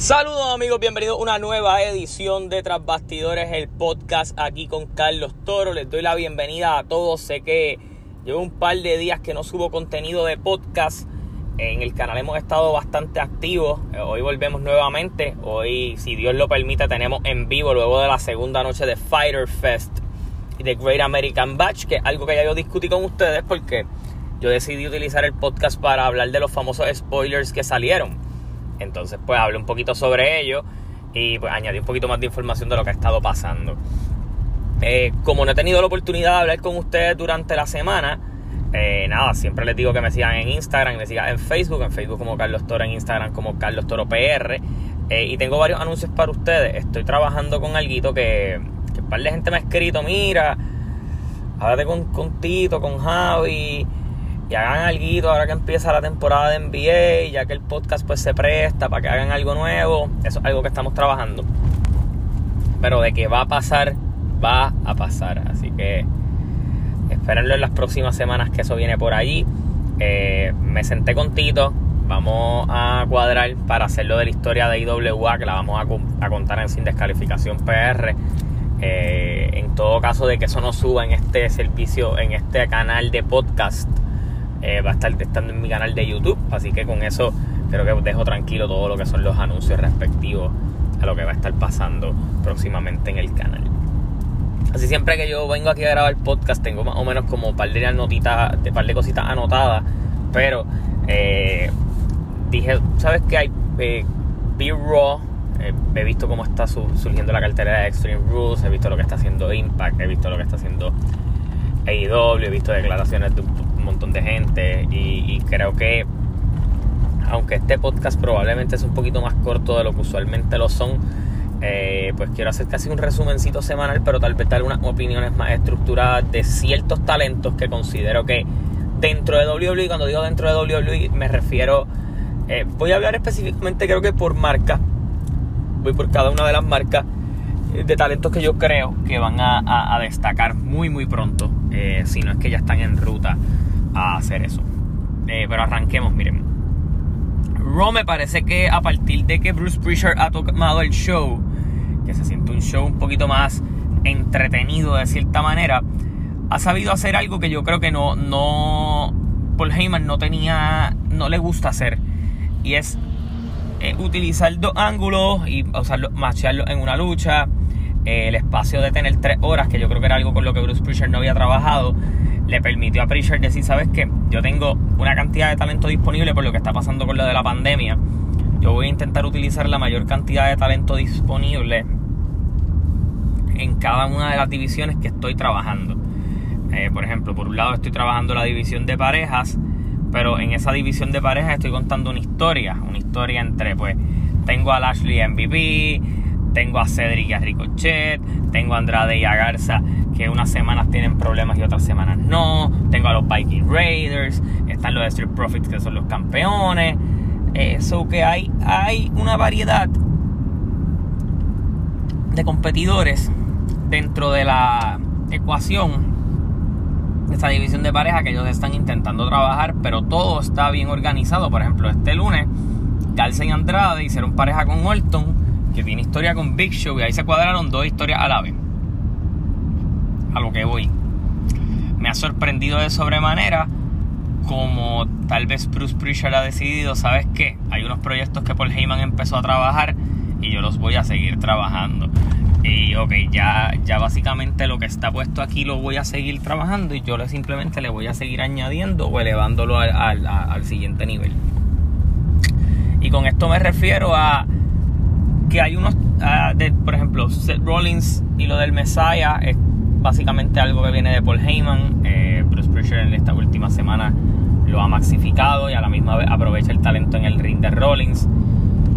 Saludos amigos, bienvenidos a una nueva edición de Tras Bastidores, el podcast aquí con Carlos Toro. Les doy la bienvenida a todos. Sé que llevo un par de días que no subo contenido de podcast. En el canal hemos estado bastante activos. Hoy volvemos nuevamente. Hoy, si Dios lo permite, tenemos en vivo luego de la segunda noche de Fighter Fest y de Great American Batch, que es algo que ya yo discutí con ustedes porque yo decidí utilizar el podcast para hablar de los famosos spoilers que salieron. Entonces, pues hablé un poquito sobre ello y pues añadí un poquito más de información de lo que ha estado pasando. Eh, como no he tenido la oportunidad de hablar con ustedes durante la semana, eh, nada, siempre les digo que me sigan en Instagram, me sigan en Facebook, en Facebook como Carlos Toro, en Instagram como Carlos Toro PR. Eh, y tengo varios anuncios para ustedes. Estoy trabajando con algo que, que un par de gente me ha escrito, mira, háblate con Tito, con Javi y hagan algo ahora que empieza la temporada de NBA, ya que el podcast pues se presta para que hagan algo nuevo. Eso es algo que estamos trabajando. Pero de que va a pasar, va a pasar. Así que espérenlo en las próximas semanas que eso viene por allí. Eh, me senté con Tito. Vamos a cuadrar para hacerlo de la historia de IWA, que la vamos a, contar en Sin Descalificación PR. Eh, en todo caso de que eso no suba en este servicio, en este canal de podcast eh, va a estar estando en mi canal de YouTube. Así que con eso creo que dejo tranquilo todo lo que son los anuncios respectivos a lo que va a estar pasando próximamente en el canal. Así siempre que yo vengo aquí a grabar podcast tengo más o menos como un par de notitas, de par de cositas anotadas. Pero eh, dije, ¿sabes qué hay? Eh, Be Raw. Eh, he visto cómo está surgiendo la cartera de Extreme Rules, he visto lo que está haciendo Impact, he visto lo que está haciendo AEW, he visto declaraciones de un un montón de gente y, creo que aunque este podcast probablemente es un poquito más corto de lo que usualmente lo son, eh, pues quiero hacer casi un resumencito semanal, pero tal vez dar unas opiniones más estructuradas de ciertos talentos que considero que dentro de WWE, cuando digo dentro de WWE, me refiero, eh, voy a hablar específicamente creo que por marca, voy por cada una de las marcas eh, de talentos que yo creo que van a, destacar muy muy pronto, si no es que ya están en ruta a hacer eso. Eh, pero arranquemos, miren. Raw me parece que a partir de que Bruce Prichard ha tomado el show, que se siente un show un poquito más entretenido de cierta manera, ha sabido hacer algo que yo creo que no, no, Paul Heyman no tenía, no le gusta hacer. Y es eh, utilizar dos ángulos y usarlo, macharlo en una lucha. Eh, el espacio de tener tres horas, que yo creo que era algo con lo que Bruce Prichard no había trabajado le permitió a Pritchard decir, ¿sabes qué? Yo tengo una cantidad de talento disponible por lo que está pasando con lo de la pandemia. Yo voy a intentar utilizar la mayor cantidad de talento disponible en cada una de las divisiones que estoy trabajando. Eh, por ejemplo, por un lado estoy trabajando la división de parejas, pero en esa división de parejas estoy contando una historia, una historia entre, pues, tengo a Lashley MVP, tengo a Cedric y a Ricochet, tengo a Andrade y a Garza que unas semanas tienen problemas y otras semanas no. Tengo a los Viking Raiders, están los Street Profits que son los campeones. Eso que hay, hay una variedad de competidores dentro de la ecuación de esta división de pareja que ellos están intentando trabajar, pero todo está bien organizado. Por ejemplo, este lunes, Garza y Andrade hicieron pareja con Orton, que tiene historia con Big Show, y ahí se cuadraron dos historias a la vez a lo que voy. Me ha sorprendido de sobremanera como tal vez Bruce Prichard ha decidido, ¿sabes qué? Hay unos proyectos que Paul Heyman empezó a trabajar y yo los voy a seguir trabajando. Y ok, ya, ya básicamente lo que está puesto aquí lo voy a seguir trabajando y yo le simplemente le voy a seguir añadiendo o elevándolo al, al siguiente nivel. Y con esto me refiero a que hay unos, de, por ejemplo, Seth Rollins y lo del Messiah básicamente algo que viene de Paul Heyman. Eh, Bruce Prichard en esta última semana lo ha maxificado y a la misma vez aprovecha el talento en el ring de Rollins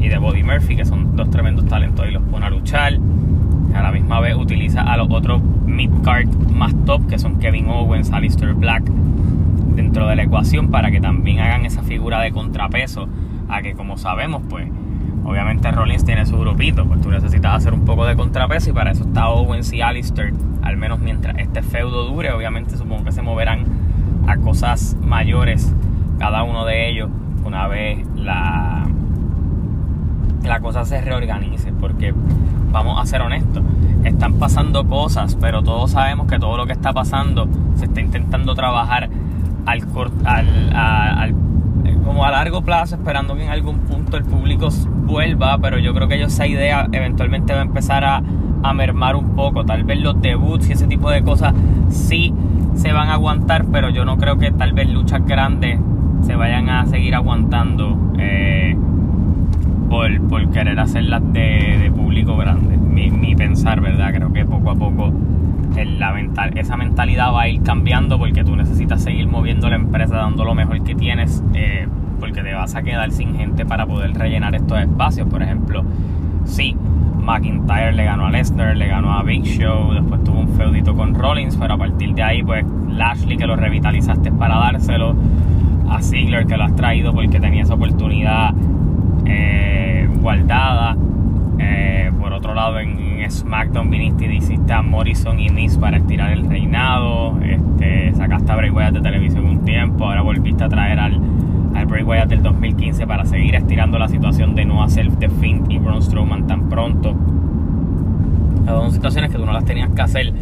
y de Bobby Murphy, que son dos tremendos talentos y los pone a luchar. A la misma vez utiliza a los otros mid-card más top, que son Kevin Owens, Alistair Black, dentro de la ecuación para que también hagan esa figura de contrapeso a que como sabemos pues Obviamente Rollins tiene su grupito, pues tú necesitas hacer un poco de contrapeso y para eso está Owens y Alistair, al menos mientras este feudo dure, obviamente supongo que se moverán a cosas mayores cada uno de ellos una vez la la cosa se reorganice, porque vamos a ser honestos, están pasando cosas, pero todos sabemos que todo lo que está pasando se está intentando trabajar al, al, al, como a largo plazo, esperando que en algún punto el público vuelva, pero yo creo que esa idea eventualmente va a empezar a, a mermar un poco. Tal vez los debuts y ese tipo de cosas sí se van a aguantar, pero yo no creo que tal vez luchas grandes se vayan a seguir aguantando eh, por, por, querer hacerlas de, de público grande. Mi, mi, pensar, ¿verdad? Creo que poco a poco la mental, esa mentalidad va a ir cambiando porque tú necesitas seguir moviendo la empresa dando lo mejor que tienes eh, porque te vas a quedar sin gente para poder rellenar estos espacios. Por ejemplo, sí, McIntyre le ganó a Lesnar, le ganó a Big Show, después tuvo un feudito con Rollins, pero a partir de ahí, pues Lashley que lo revitalizaste para dárselo, a Ziggler que lo has traído porque tenía esa oportunidad eh, guardada. Eh, por otro lado, en, SmackDown viniste y hiciste a Morrison y Miz para estirar el reinado. Este, sacaste a Bray Wyatt de televisión un tiempo, ahora volviste a traer al al Bray Wyatt del 2015 para seguir estirando la situación de no hacer The Finn y Braun Strowman tan pronto. Son situaciones que tú no las tenías que hacer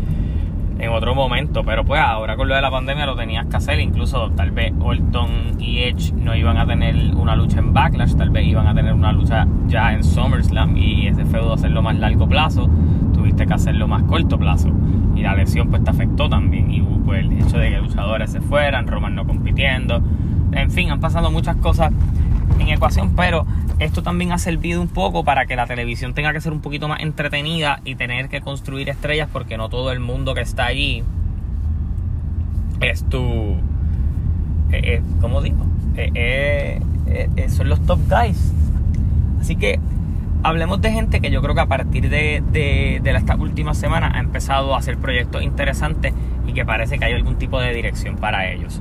en otro momento, pero pues ahora con lo de la pandemia lo tenías que hacer. Incluso tal vez Orton y Edge no iban a tener una lucha en Backlash, tal vez iban a tener una lucha ya en SummerSlam y ese feudo hacerlo más largo plazo, tuviste que hacerlo más corto plazo. Y la lesión pues te afectó también. Y pues el hecho de que luchadores se fueran, Roman no compitiendo en fin, han pasado muchas cosas en ecuación, pero esto también ha servido un poco para que la televisión tenga que ser un poquito más entretenida y tener que construir estrellas porque no todo el mundo que está allí es tu... Eh, eh, ¿Cómo digo? Eh, son los top guys. Así que hablemos de gente que yo creo que a partir de, de, de esta última semana ha empezado a hacer proyectos interesantes y que parece que hay algún tipo de dirección para ellos.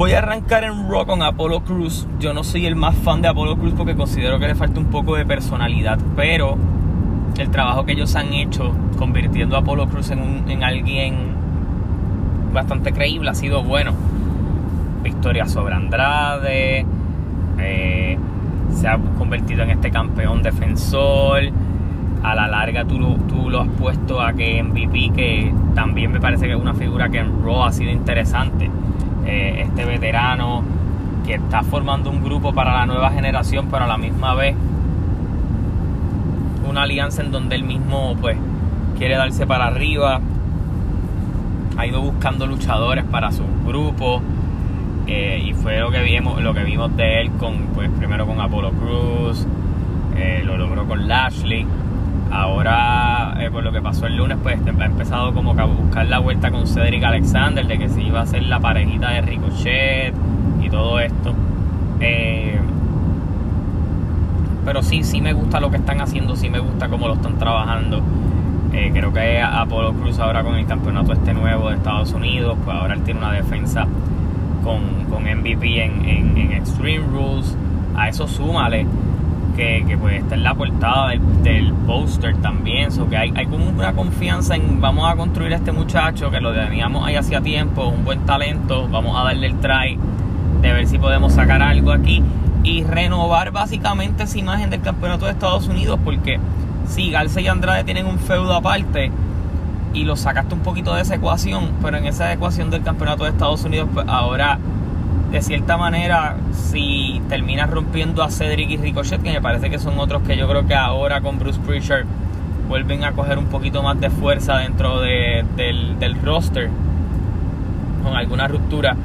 Voy a arrancar en Raw con Apollo Cruz. Yo no soy el más fan de Apollo Cruz porque considero que le falta un poco de personalidad, pero el trabajo que ellos han hecho convirtiendo a Apollo Cruz en, alguien bastante creíble ha sido bueno. Victoria sobre Andrade, eh, se ha convertido en este campeón defensor. A la larga tú, tú lo has puesto a que MVP, que también me parece que es una figura que en Raw ha sido interesante eh, este veterano que está formando un grupo para la nueva generación, pero a la misma vez una alianza en donde él mismo pues quiere darse para arriba. Ha ido buscando luchadores para su grupo. Eh, y fue lo que vimos, lo que vimos de él con, pues primero con Apollo Cruz, eh, lo logró con Lashley. Ahora, eh, por lo que pasó el lunes, pues ha empezado como que a buscar la vuelta con Cedric Alexander, de que se iba a hacer la parejita de Ricochet y todo esto. Eh, pero sí, sí me gusta lo que están haciendo, sí me gusta cómo lo están trabajando. Eh, creo que Apolo Cruz ahora con el campeonato este nuevo de Estados Unidos, pues ahora él tiene una defensa con, con MVP en, en, en Extreme Rules. A eso súmale que, que pues está en la portada del, del póster también, so que hay, como una confianza en vamos a construir a este muchacho que lo teníamos ahí hacía tiempo, un buen talento, vamos a darle el try de ver si podemos sacar algo aquí y renovar básicamente esa imagen del campeonato de Estados Unidos porque si Garza y Andrade tienen un feudo aparte y lo sacaste un poquito de esa ecuación, pero en esa ecuación del campeonato de Estados Unidos pues ahora de cierta manera, si terminas rompiendo a Cedric y Ricochet, que me parece que son otros que yo creo que ahora con Bruce Prichard vuelven a coger un poquito más de fuerza dentro del, roster, con alguna ruptura.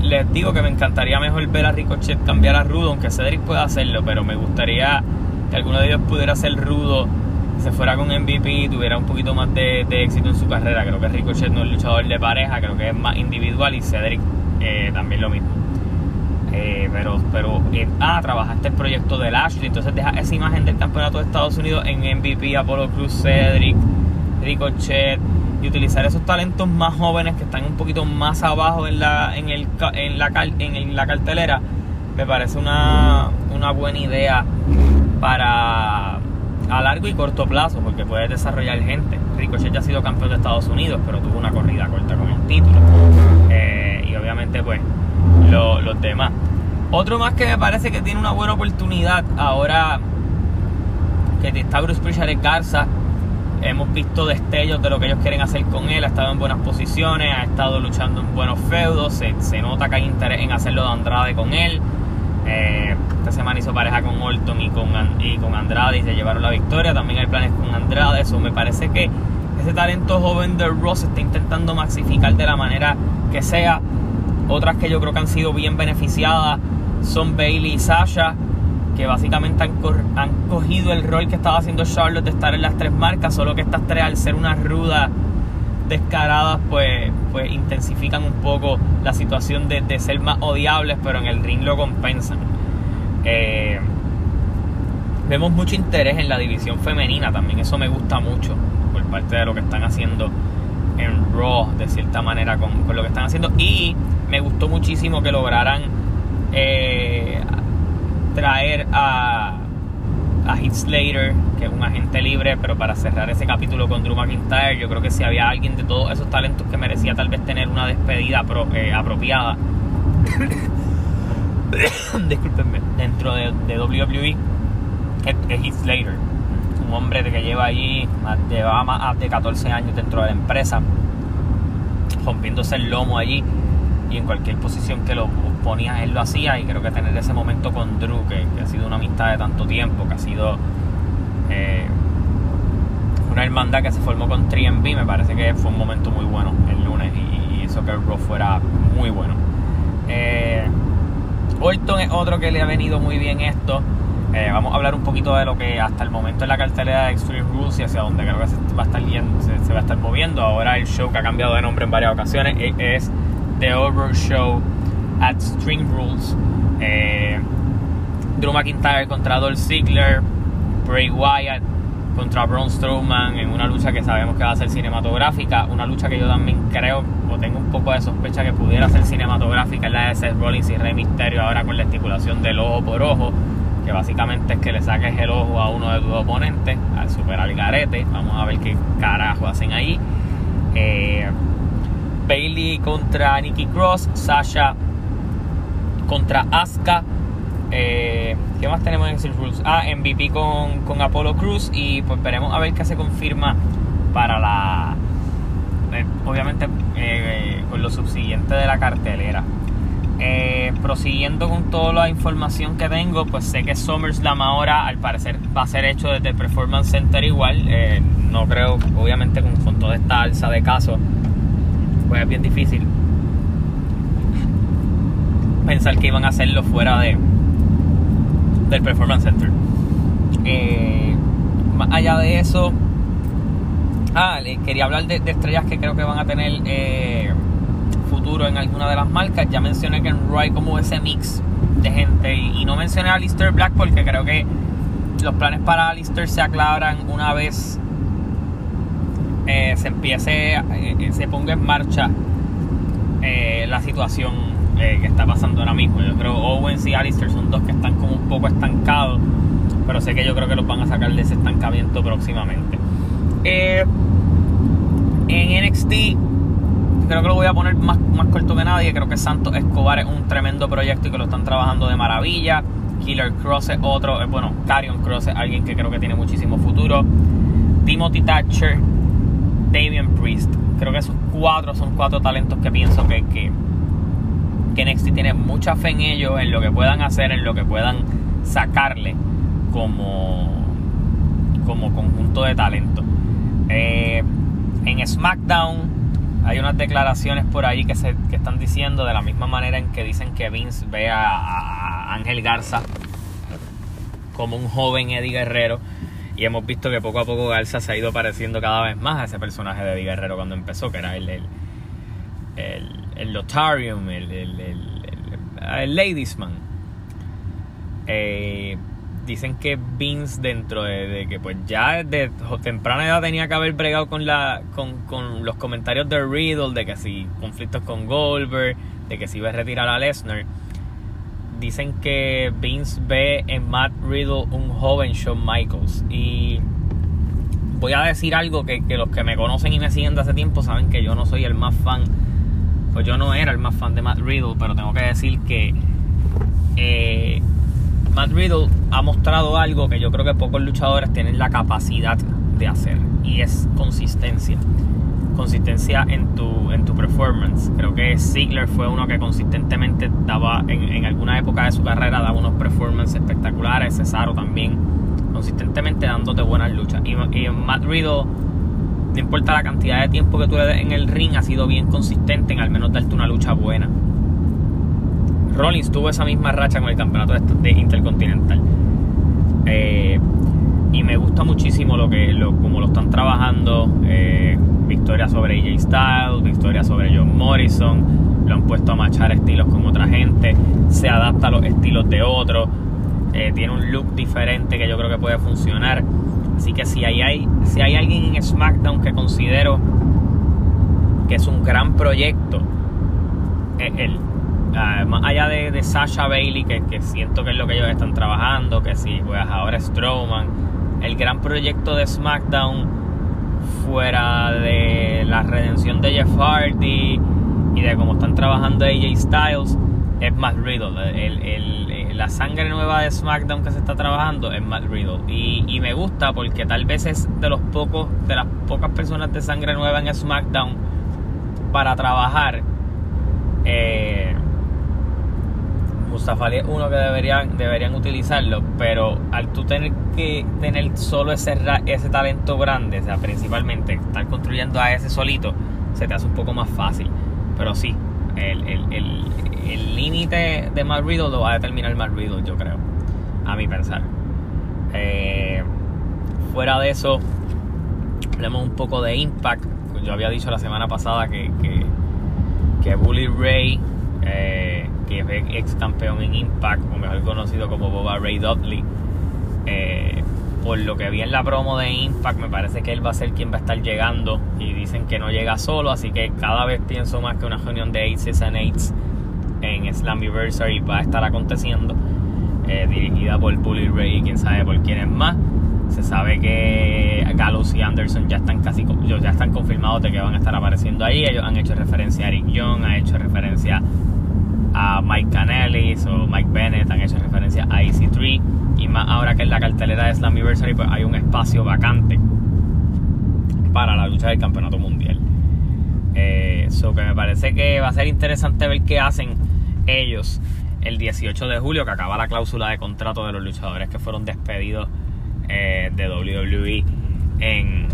les digo que me encantaría mejor ver a Ricochet cambiar a Rudo, aunque Cedric pueda hacerlo, pero me gustaría que alguno de ellos pudiera ser Rudo, se fuera con MVP y tuviera un poquito más de, de éxito en su carrera. Creo que Ricochet no es luchador de pareja, creo que es más individual y Cedric eh, también lo mismo. Eh, pero, pero eh, ah, trabajaste el proyecto del Ashley, entonces deja esa imagen del campeonato de Estados Unidos en MVP, Apollo Cruz, Cedric, Ricochet, y utilizar esos talentos más jóvenes que están un poquito más abajo en la, en el, en la, en la cartelera, me parece una, una buena idea para a largo y corto plazo, porque puedes desarrollar gente. Ricochet ya ha sido campeón de Estados Unidos, pero tuvo una corrida corta con el título. Eh, y obviamente, pues, los demás. Otro más que me parece que tiene una buena oportunidad ahora que está Bruce Prichard en Garza. Hemos visto destellos de lo que ellos quieren hacer con él. Ha estado en buenas posiciones, ha estado luchando en buenos feudos. Se, nota que hay interés en hacerlo de Andrade con él. Eh, esta semana hizo pareja con Orton y con, y con Andrade y se llevaron la victoria. También hay planes con Andrade. Eso me parece que ese talento joven de Ross está intentando maxificar de la manera que sea. Otras que yo creo que han sido bien beneficiadas son Bailey y Sasha, que básicamente han, han cogido el rol que estaba haciendo Charlotte de estar en las tres marcas, solo que estas tres al ser unas rudas descaradas, pues, pues intensifican un poco la situación de, de ser más odiables, pero en el ring lo compensan. Eh, vemos mucho interés en la división femenina también, eso me gusta mucho por parte de lo que están haciendo en Raw, de cierta manera, con, con lo que están haciendo. Y me gustó muchísimo que lograran eh, traer a, a Heath Slater, que es un agente libre, pero para cerrar ese capítulo con Drew McIntyre, yo creo que si había alguien de todos esos talentos que merecía tal vez tener una despedida eh, apropiada, discúlpenme, dentro de, WWE, es, Heath Slater, un hombre que lleva allí, llevaba más de 14 años dentro de la empresa, rompiéndose el lomo allí y en cualquier posición que lo ponías él lo hacía y creo que tener ese momento con Drew que, ha sido una amistad de tanto tiempo que ha sido eh, una hermandad que se formó con 3MB me parece que fue un momento muy bueno el lunes y, hizo que el Raw fuera muy bueno. Eh, Orton es otro que le ha venido muy bien esto. Eh, vamos a hablar un poquito de lo que hasta el momento en la cartelera de Extreme Rules y hacia donde creo que se va a estar, se, va a estar moviendo. Ahora el show que ha cambiado de nombre en varias ocasiones es The Over Show at String Rules. Eh, Drew McIntyre contra Dolph Ziggler, Bray Wyatt contra Braun Strowman en una lucha que sabemos que va a ser cinematográfica, una lucha que yo también creo o tengo un poco de sospecha que pudiera ser cinematográfica es la de Seth Rollins y Rey Mysterio ahora con la estipulación del ojo por ojo, que básicamente es que le saques el ojo a uno de tus oponentes, al superar garete, vamos a ver qué carajo hacen ahí. Eh, Bailey contra Nikki Cross, Sasha contra Asuka. Eh, ¿Qué más tenemos en Extreme Rules? Ah, MVP con, con Apollo Cruz y pues veremos a ver qué se confirma para la... Eh, obviamente eh, con lo subsiguiente de la cartelera. prosiguiendo con toda la información que tengo, pues sé que SummerSlam ahora al parecer va a ser hecho desde Performance Center igual. no creo, obviamente con, con toda esta alza de casos pues es bien difícil pensar que iban a hacerlo fuera de del Performance Center. Eh, más allá de eso, ah, quería hablar de, estrellas que creo que van a tener eh, futuro en alguna de las marcas. Ya mencioné que en Roy como ese mix de gente y, no mencioné a Alistair Black porque creo que los planes para Alistair se aclaran una vez eh, se empiece, se ponga en marcha la situación que está pasando ahora mismo. Yo creo Owens y Alistair son dos que están como un poco estancados, pero sé que yo creo que los van a sacar de ese estancamiento próximamente. en NXT creo que lo voy a poner más, más corto que nadie. Creo que Santos Escobar es un tremendo proyecto y que lo están trabajando de maravilla. Killer Cross es otro, bueno, Carion Cross es alguien que creo que tiene muchísimo futuro. Timothy Thatcher Damian Priest. Creo que esos cuatro son cuatro talentos que pienso que, que NXT tiene mucha fe en ellos, en lo que puedan hacer, en lo que puedan sacarle como, como conjunto de talento. Eh, en SmackDown hay unas declaraciones por ahí que, se, que están diciendo de la misma manera en que dicen que Vince ve a, Ángel Garza como un joven Eddie Guerrero y hemos visto que poco a poco Garza se ha ido pareciendo cada vez más a ese personaje de Eddie Guerrero cuando empezó, que era el, el, el Lotarium, el, el, Ladiesman. Eh, dicen que Vince dentro de, que pues ya de temprana edad tenía que haber bregado con la con, con, los comentarios de Riddle de que si conflictos con Goldberg de que si iba a retirar a Lesnar dicen que Vince ve en Matt Riddle un joven Shawn Michaels. Y voy a decir algo que, los que me conocen y me siguen de hace tiempo saben que yo no soy el más fan. Pues yo no era el más fan de Matt Riddle, pero tengo que decir que eh, Matt Riddle ha mostrado algo que yo creo que pocos luchadores tienen la capacidad de hacer y es consistencia. Consistencia en tu, en tu performance. Creo que Ziggler fue uno que consistentemente daba, en, alguna época de su carrera, daba unos performances espectaculares. Cesaro también, consistentemente dándote buenas luchas. Y, y Matt Riddle, no importa la cantidad de tiempo que tú le des en el ring, ha sido bien consistente en al menos darte una lucha buena. Rollins tuvo esa misma racha con el campeonato de Intercontinental. Eh, y me gusta muchísimo lo que lo, como lo están trabajando. Eh, victoria sobre AJ Styles, victoria sobre John Morrison. Lo han puesto a machar estilos con otra gente. Se adapta a los estilos de otros. Eh, tiene un look diferente que yo creo que puede funcionar. Así que si hay, si hay alguien en SmackDown que considero que es un gran proyecto, es él. Ah, más allá de, Sasha Bailey, que, siento que es lo que ellos están trabajando, que si pues ahora Strowman, el gran proyecto de SmackDown fuera de la redención de Jeff Hardy y de cómo están trabajando AJ Styles, es Matt Riddle. La sangre nueva de SmackDown que se está trabajando es Matt Riddle. Y, me gusta porque tal vez es de los pocos, de las pocas personas de sangre nueva en SmackDown para trabajar. Eh, Mustafa es uno que deberían, deberían utilizarlo, pero al tú tener que tener solo ese, ese talento grande, o sea, principalmente estar construyendo a ese solito, se te hace un poco más fácil. Pero sí, el límite de Matt Riddle lo va a determinar Matt Riddle, yo creo, a mi pensar. Eh, fuera de eso, hablemos un poco de Impact. Yo había dicho la semana pasada que, que, que Bully Ray eh, que es ex campeón en Impact, o mejor conocido como Boba Ray Dudley. Eh, por lo que vi en la promo de Impact, me parece que él va a ser quien va a estar llegando. Y dicen que no llega solo, así que cada vez pienso más que una reunión de Aces and Eights en Slammiversary va a estar aconteciendo. Eh, dirigida por Bully Ray quién sabe por quién es más. Se sabe que Gallows y Anderson ya están casi ya están confirmados de que van a estar apareciendo ahí. Ellos han hecho referencia a Eric Young, han hecho referencia a Mike Canellis o Mike Bennett han hecho referencia a EC3 y más ahora que en la cartelera de Slammiversary pues hay un espacio vacante para la lucha del campeonato mundial. Eso eh, que me parece que va a ser interesante ver qué hacen ellos el 18 de julio que acaba la cláusula de contrato de los luchadores que fueron despedidos eh, de WWE en,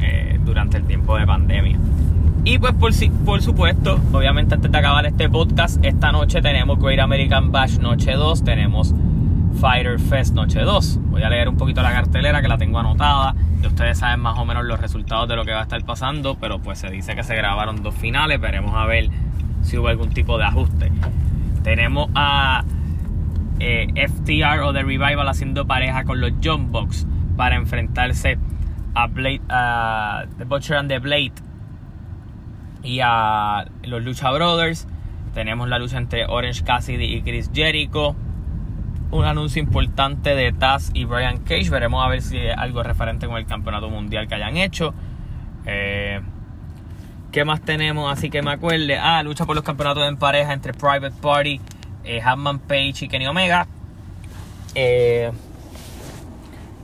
eh, durante el tiempo de pandemia y pues por, por supuesto, obviamente antes de acabar este podcast, esta noche tenemos Great American Bash Noche 2, tenemos Fighter Fest Noche 2. Voy a leer un poquito la cartelera que la tengo anotada. Y ustedes saben más o menos los resultados de lo que va a estar pasando, pero pues se dice que se grabaron dos finales. Veremos a ver si hubo algún tipo de ajuste. Tenemos a eh, FTR o The Revival haciendo pareja con los Jump Box para enfrentarse a Blade, a The Butcher and the Blade y a los Lucha Brothers. Tenemos la lucha entre Orange Cassidy y Chris Jericho. Un anuncio importante de Taz y Brian Cage. Veremos a ver si hay algo referente con el campeonato mundial que hayan hecho. Eh, ¿Qué más tenemos? Así que me acuerde. Ah, lucha por los campeonatos en pareja entre Private Party, eh, Page y Kenny Omega. Eh,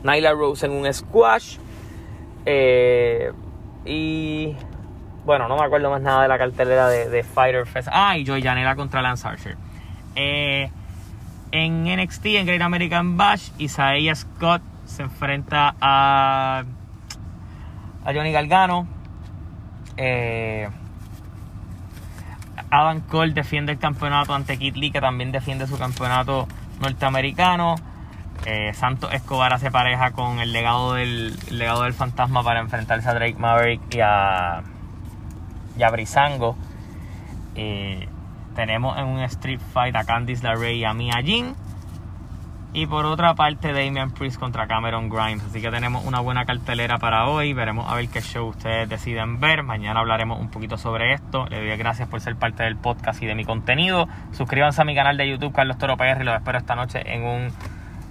Nyla Rose en un squash. Eh, y bueno, no me acuerdo más nada de la cartelera de, Fighter Fest. Ah, y Joy Janela contra Lance Archer. Eh, en NXT, en Great American Bash, Isaiah Scott se enfrenta a, a Johnny Galgano. Eh, Adam Cole defiende el campeonato ante Kid Lee, que también defiende su campeonato norteamericano. Eh, Santos Escobar hace pareja con el legado del el legado del fantasma para enfrentarse a Drake Maverick y a y a Brisango. tenemos en un Street Fight a Candice LeRae y a Mia Jin. Y por otra parte, Damian Priest contra Cameron Grimes. Así que tenemos una buena cartelera para hoy. Veremos a ver qué show ustedes deciden ver. Mañana hablaremos un poquito sobre esto. Les doy gracias por ser parte del podcast y de mi contenido. Suscríbanse a mi canal de YouTube, Carlos Toro PR. Y los espero esta noche en un,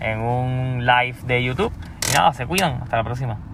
en un live de YouTube. Y nada, se cuidan. Hasta la próxima.